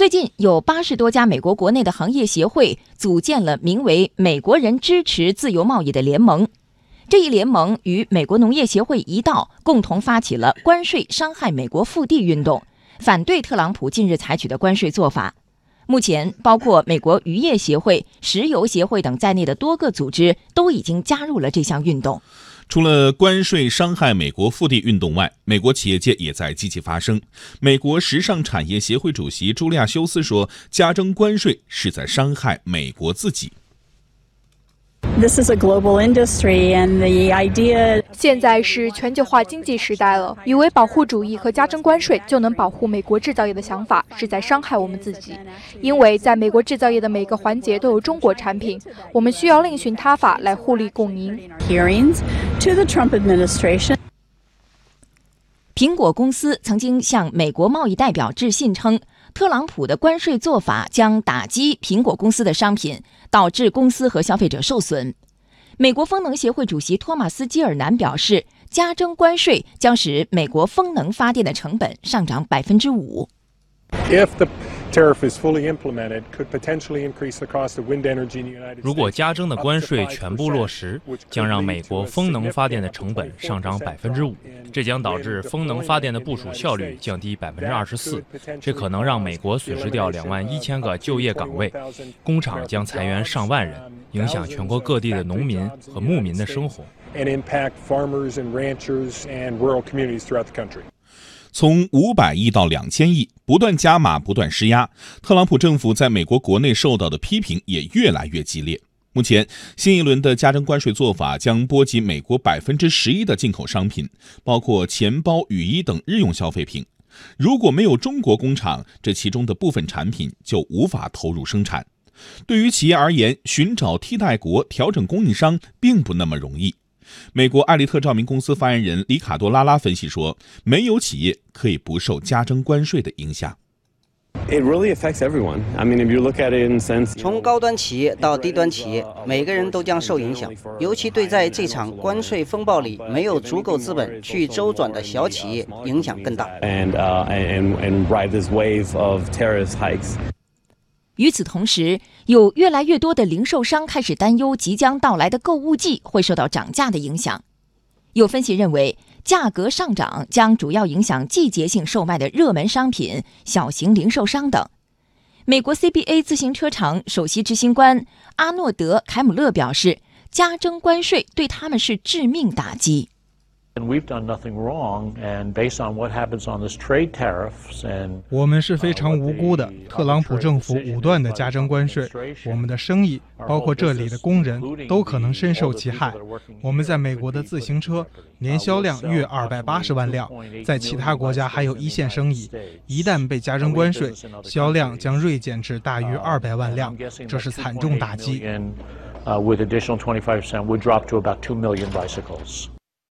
最近有八十多家美国国内的行业协会组建了名为“美国人支持自由贸易”的联盟。这一联盟与美国农业协会一道，共同发起了“关税伤害美国腹地”运动，反对特朗普近日采取的关税做法。目前，包括美国渔业协会、石油协会等在内的多个组织都已经加入了这项运动。除了关税伤害美国腹地运动外，美国企业界也在积极发声。美国时尚产业协会主席朱利亚·休斯说：“加征关税是在伤害美国自己。”现在是全球化经济时代了，以为保护主义和加征关税就能保护美国制造业的想法，是在伤害我们自己。因为在美国制造业的每个环节都有中国产品，我们需要另寻他法来互利共赢。Hearings to the Trump administration. 苹果公司曾经向美国贸易代表致信称。特朗普的关税做法将打击苹果公司的商品，导致公司和消费者受损。美国风能协会主席托马斯·基尔南表示，加征关税将使美国风能发电的成本上涨百分之五。如果加征的关税全部落实，将让美国风能发电的成本上涨百分之五，这将导致风能发电的部署效率降低百分之二十四，这可能让美国损失掉两万一千个就业岗位，工厂将裁员上万人，影响全国各地的农民和牧民的生活。从五百亿到两千亿，不断加码，不断施压。特朗普政府在美国国内受到的批评也越来越激烈。目前，新一轮的加征关税做法将波及美国百分之十一的进口商品，包括钱包、雨衣等日用消费品。如果没有中国工厂，这其中的部分产品就无法投入生产。对于企业而言，寻找替代国、调整供应商并不那么容易。美国艾利特照明公司发言人里卡多·拉拉分析说：“没有企业可以不受加征关税的影响。” It really affects everyone. I mean, if you look at it in sense，从高端企业到低端企业，每个人都将受影响。尤其对在这场关税风暴里没有足够资本去周转的小企业，影响更大。And uh and and ride this wave of tariff hikes. 与此同时，有越来越多的零售商开始担忧即将到来的购物季会受到涨价的影响。有分析认为，价格上涨将主要影响季节性售卖的热门商品、小型零售商等。美国 CBA 自行车厂首席执行官阿诺德·凯姆勒表示，加征关税对他们是致命打击。我们是非常无辜的。特朗普政府武断的加征关税，我们的生意，包括这里的工人都可能深受其害。我们在美国的自行车年销量约二百八十万辆，在其他国家还有一线生意。一旦被加征关税，销量将锐减至大约二百万辆，这是惨重打击。with additional 25%, would drop to about 2 million bicycles.